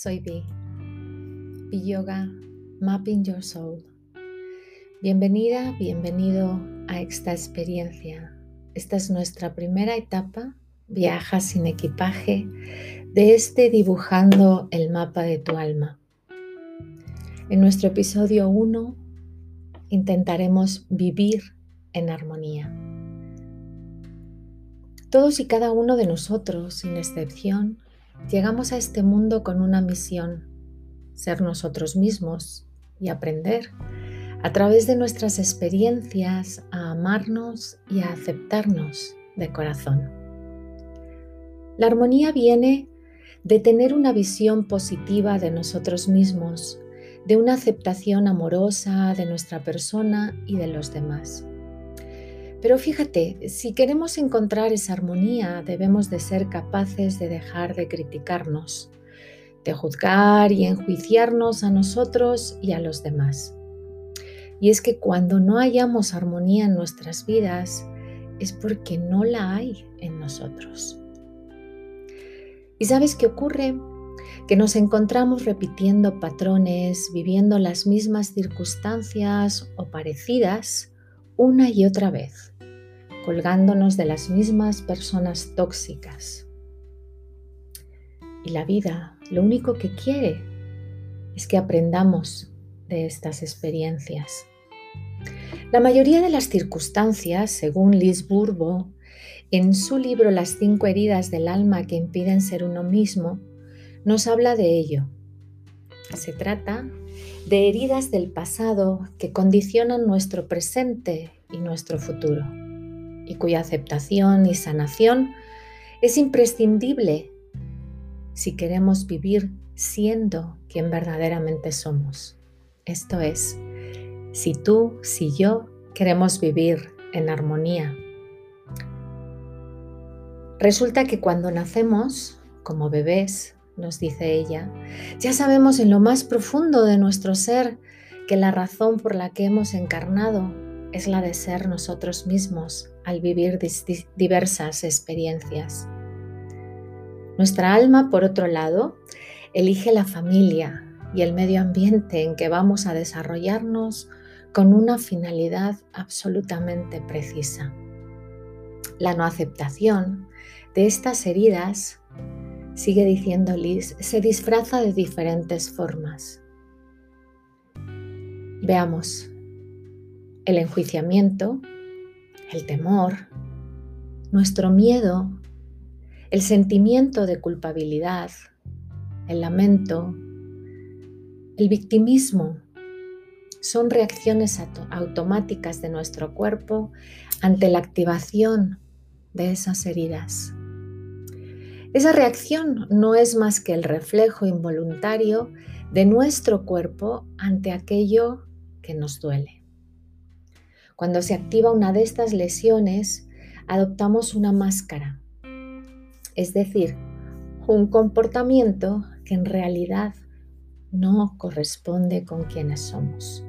soy Vi. Vi Yoga Mapping Your Soul. Bienvenida, bienvenido a esta experiencia. Esta es nuestra primera etapa, viaja sin equipaje, de este dibujando el mapa de tu alma. En nuestro episodio 1 intentaremos vivir en armonía. Todos y cada uno de nosotros, sin excepción, llegamos a este mundo con una misión, ser nosotros mismos y aprender a través de nuestras experiencias a amarnos y a aceptarnos de corazón. La armonía viene de tener una visión positiva de nosotros mismos, de una aceptación amorosa de nuestra persona y de los demás. Pero fíjate, si queremos encontrar esa armonía, debemos de ser capaces de dejar de criticarnos, de juzgar y enjuiciarnos a nosotros y a los demás. Y es que cuando no hayamos armonía en nuestras vidas, es porque no la hay en nosotros. ¿Y sabes qué ocurre? Que nos encontramos repitiendo patrones, viviendo las mismas circunstancias o parecidas, una y otra vez, colgándonos de las mismas personas tóxicas. Y la vida lo único que quiere es que aprendamos de estas experiencias. La mayoría de las circunstancias, según Liz Burbo, en su libro Las cinco heridas del alma que impiden ser uno mismo, nos habla de ello. Se trata de heridas del pasado que condicionan nuestro presente y nuestro futuro, y cuya aceptación y sanación es imprescindible si queremos vivir siendo quien verdaderamente somos. Esto es, si tú, si yo queremos vivir en armonía. Resulta que cuando nacemos, como bebés, nos dice ella, ya sabemos en lo más profundo de nuestro ser que la razón por la que hemos encarnado es la de ser nosotros mismos al vivir diversas experiencias. Nuestra alma, por otro lado, elige la familia y el medio ambiente en que vamos a desarrollarnos con una finalidad absolutamente precisa. La no aceptación de estas heridas sigue diciendo Liz, se disfraza de diferentes formas. Veamos, el enjuiciamiento, el temor, nuestro miedo, el sentimiento de culpabilidad, el lamento, el victimismo, son reacciones automáticas de nuestro cuerpo ante la activación de esas heridas. Esa reacción no es más que el reflejo involuntario de nuestro cuerpo ante aquello que nos duele. Cuando se activa una de estas lesiones, adoptamos una máscara, es decir, un comportamiento que en realidad no corresponde con quienes somos.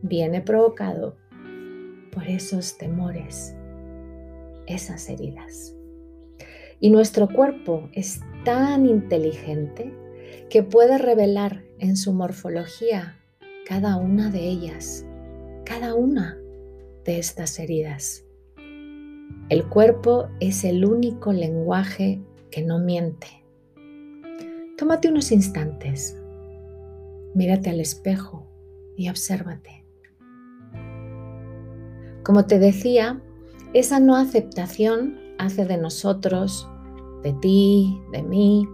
Viene provocado por esos temores, esas heridas. Y nuestro cuerpo es tan inteligente que puede revelar en su morfología cada una de ellas, cada una de estas heridas. El cuerpo es el único lenguaje que no miente. Tómate unos instantes, mírate al espejo y obsérvate. Como te decía, esa no aceptación hace de nosotros de ti, de mí,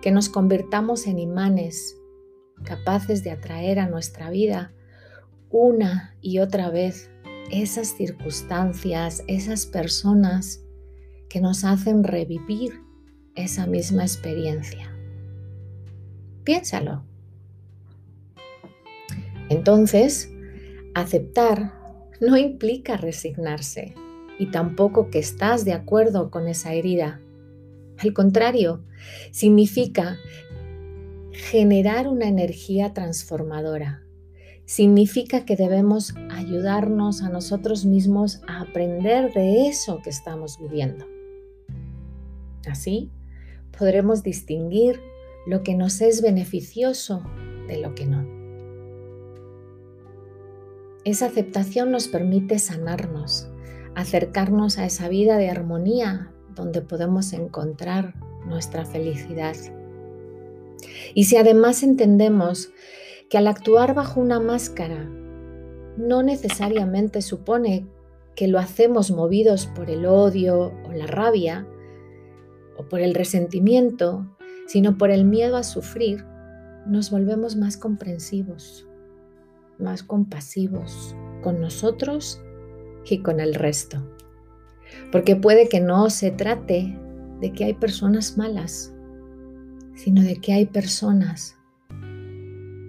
que nos convirtamos en imanes capaces de atraer a nuestra vida una y otra vez esas circunstancias, esas personas que nos hacen revivir esa misma experiencia. Piénsalo. Entonces, aceptar no implica resignarse y tampoco que estás de acuerdo con esa herida al contrario, significa generar una energía transformadora. Significa que debemos ayudarnos a nosotros mismos a aprender de eso que estamos viviendo. Así podremos distinguir lo que nos es beneficioso de lo que no. Esa aceptación nos permite sanarnos, acercarnos a esa vida de armonía donde podemos encontrar nuestra felicidad. Y si además entendemos que al actuar bajo una máscara no necesariamente supone que lo hacemos movidos por el odio o la rabia o por el resentimiento, sino por el miedo a sufrir, nos volvemos más comprensivos, más compasivos con nosotros y con el resto. Porque puede que no se trate de que hay personas malas, sino de que hay personas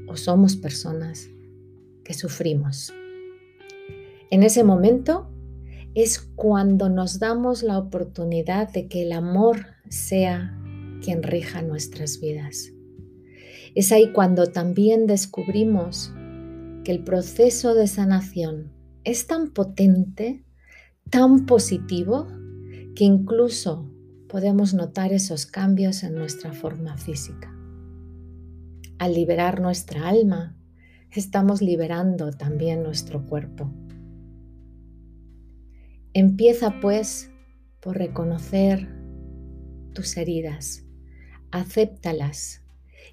o somos personas que sufrimos. En ese momento es cuando nos damos la oportunidad de que el amor sea quien rija nuestras vidas. Es ahí cuando también descubrimos que el proceso de sanación es tan potente, tan positivo, que incluso podemos notar esos cambios en nuestra forma física. Al liberar nuestra alma, estamos liberando también nuestro cuerpo. Empieza pues por reconocer tus heridas, acéptalas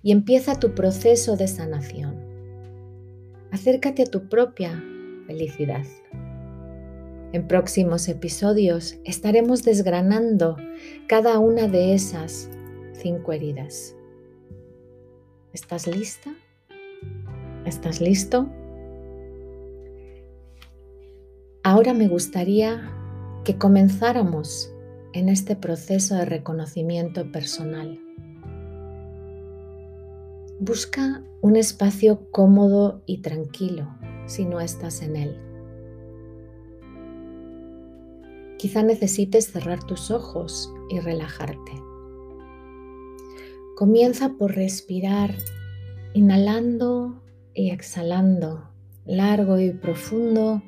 y empieza tu proceso de sanación. Acércate a tu propia felicidad. En próximos episodios estaremos desgranando cada una de esas cinco heridas. ¿Estás lista? ¿Estás listo? Ahora me gustaría que comenzáramos en este proceso de reconocimiento personal. Busca un espacio cómodo y tranquilo si no estás en él. Quizá necesites cerrar tus ojos y relajarte. Comienza por respirar inhalando y exhalando largo y profundo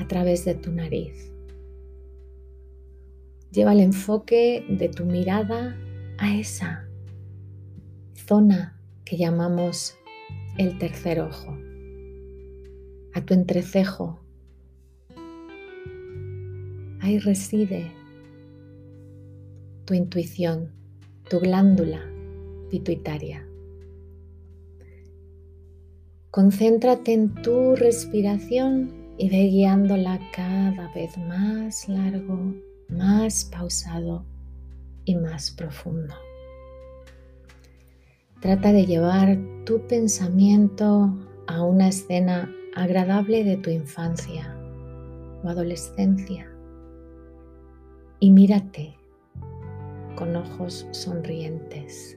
a través de tu nariz. Lleva el enfoque de tu mirada a esa zona que llamamos el tercer ojo, a tu entrecejo. Ahí reside tu intuición, tu glándula pituitaria. Concéntrate en tu respiración y ve guiándola cada vez más largo, más pausado y más profundo. Trata de llevar tu pensamiento a una escena agradable de tu infancia o adolescencia y mírate con ojos sonrientes.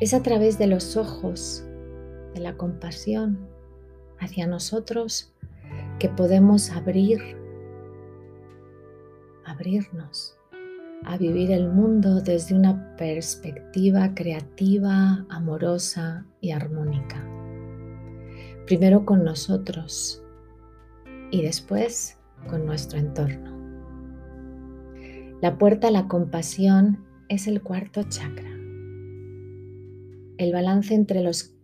Es a través de los ojos de la compasión hacia nosotros que podemos abrir, abrirnos a vivir el mundo desde una perspectiva creativa, amorosa y armónica. Primero con nosotros y después con nuestro entorno. La puerta a la compasión es el cuarto chakra el balance entre los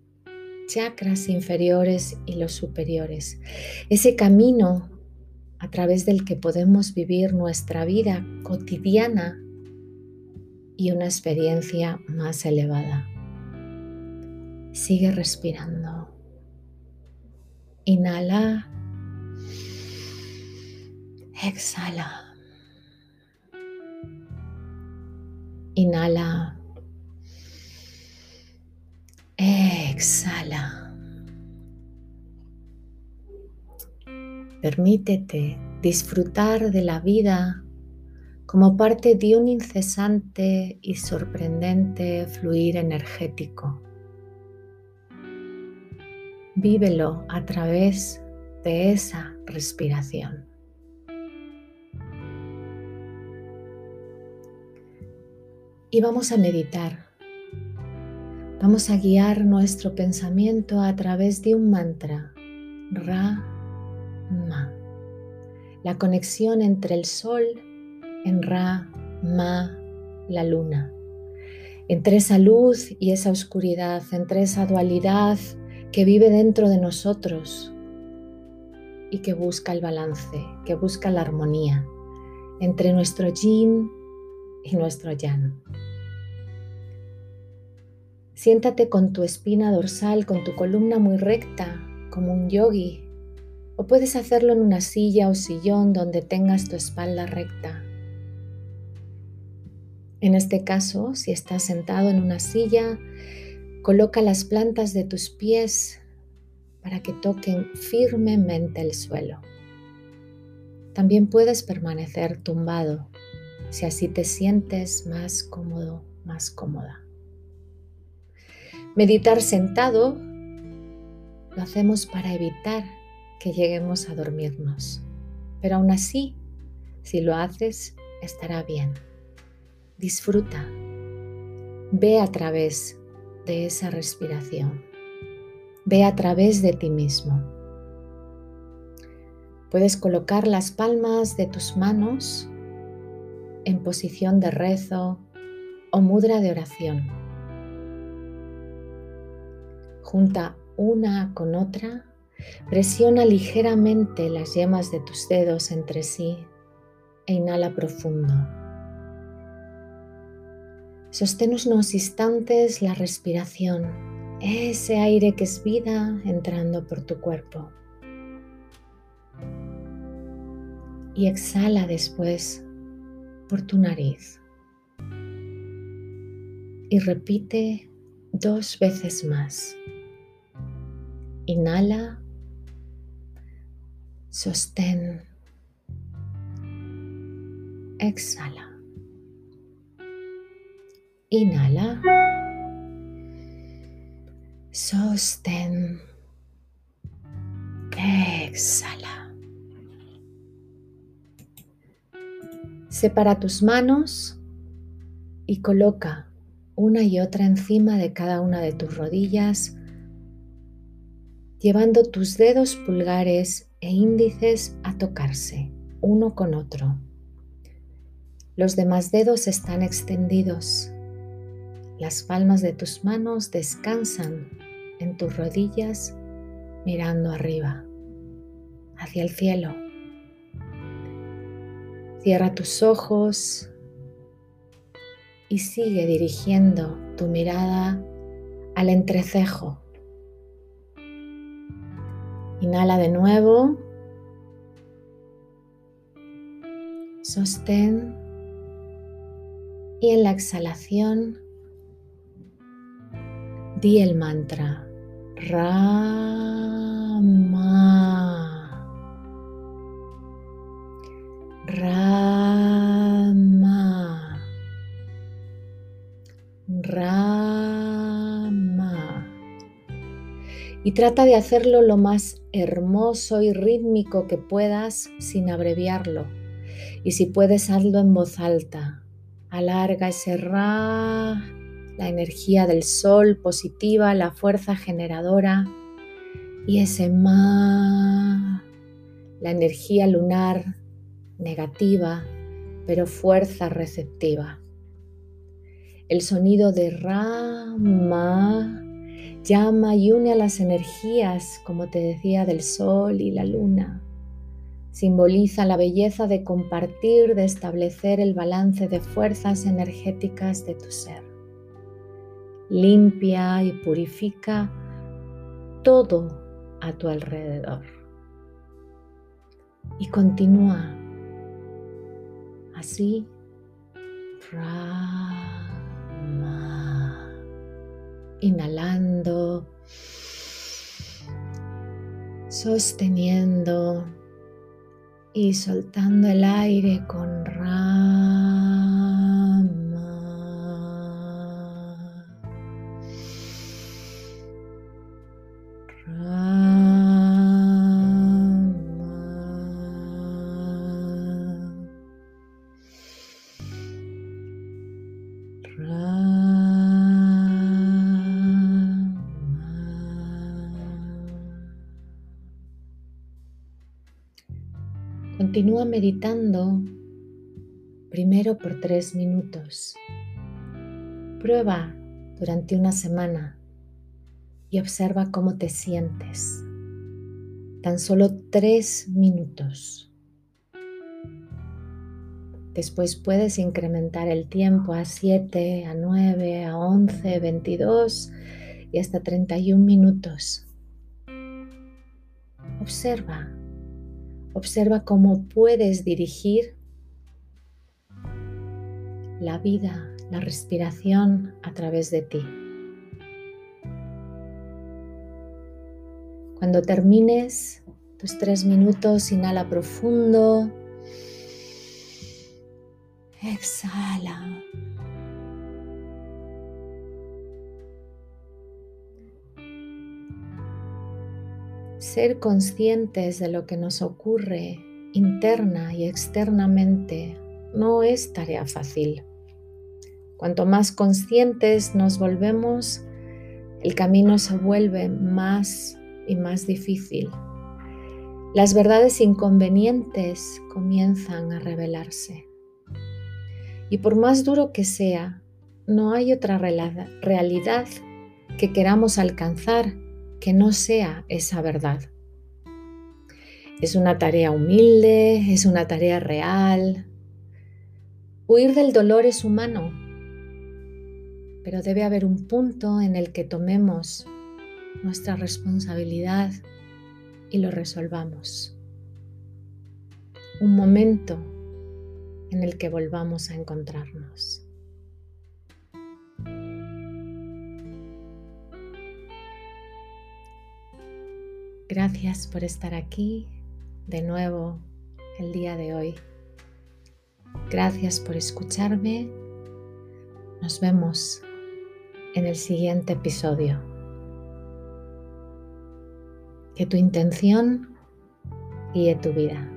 chakras inferiores y los superiores. Ese camino a través del que podemos vivir nuestra vida cotidiana y una experiencia más elevada. Sigue respirando. Inhala. Exhala. Inhala. Exhala. Permítete disfrutar de la vida como parte de un incesante y sorprendente fluir energético. Vívelo a través de esa respiración. Y vamos a meditar Vamos a guiar nuestro pensamiento a través de un mantra, Ra, Ma. La conexión entre el sol en Ra, Ma, la luna. entre esa luz y esa oscuridad, entre esa dualidad que vive dentro de nosotros y que busca el balance, que busca la armonía entre nuestro yin y nuestro yang. Siéntate con tu espina dorsal, con tu columna muy recta, como un yogi, o puedes hacerlo en una silla o sillón donde tengas tu espalda recta. En este caso, si estás sentado en una silla, coloca las plantas de tus pies para que toquen firmemente el suelo. También puedes permanecer tumbado si así te sientes más cómodo, más cómoda. Meditar sentado lo hacemos para evitar que lleguemos a dormirnos, pero aún así, si lo haces, estará bien. Disfruta, ve a través de esa respiración, ve a través de ti mismo. Puedes colocar las palmas de tus manos en posición de rezo o mudra de oración. Junta una con otra, presiona ligeramente las yemas de tus dedos entre sí e inhala profundo. Sostén unos instantes la respiración, ese aire que es vida entrando por tu cuerpo. Y exhala después por tu nariz. Y repite dos veces más. Inhala, sostén, exhala. Inhala, sostén, exhala. Separa tus manos y coloca una y otra encima de cada una de tus rodillas, llevando tus dedos pulgares e índices a tocarse uno con otro. Los demás dedos están extendidos. Las palmas de tus manos descansan en tus rodillas mirando arriba, hacia el cielo. Cierra tus ojos y sigue dirigiendo tu mirada al entrecejo. Inhala de nuevo. Sostén. Y en la exhalación, di el mantra Rama. Y trata de hacerlo lo más hermoso y rítmico que puedas sin abreviarlo. Y si puedes, hazlo en voz alta. Alarga ese Ra, la energía del sol positiva, la fuerza generadora. Y ese Ma, la energía lunar negativa, pero fuerza receptiva. El sonido de Rama llama y une a las energías, como te decía, del sol y la luna. Simboliza la belleza de compartir, de establecer el balance de fuerzas energéticas de tu ser. Limpia y purifica todo a tu alrededor. Y continúa Así. Inhalando, sosteniendo y soltando el aire con Rama. Continúa meditando primero por tres minutos Prueba durante una semana y observa cómo te sientes. Tan solo tres minutos. Después puedes incrementar el tiempo a 7, a 9, a 11, 22 y hasta 31 minutos. Observa, observa cómo puedes dirigir la vida, la respiración a través de ti. Cuando termines tus tres minutos, inhala profundo. Exhala. Ser conscientes de lo que nos ocurre interna y externamente no es tarea fácil. Cuanto más conscientes nos volvemos, el camino se vuelve más y más difícil. Las verdades inconvenientes comienzan a revelarse. Y por más duro que sea, no hay otra realidad que queramos alcanzar que no sea esa verdad. Es una tarea humilde, es una tarea real. Huir del dolor es humano, pero debe haber un punto en el que tomemos nuestra responsabilidad y lo resolvamos. Un momento en el que volvamos a encontrarnos. Gracias por estar aquí de nuevo el día de hoy. Gracias por escucharme. Nos vemos en el siguiente episodio. Que tu intención guíe tu vida.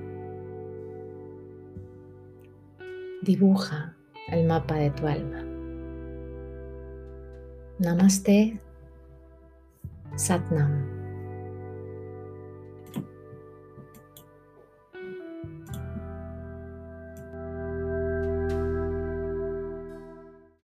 Dibuja el mapa de tu alma. Namaste. Satnam.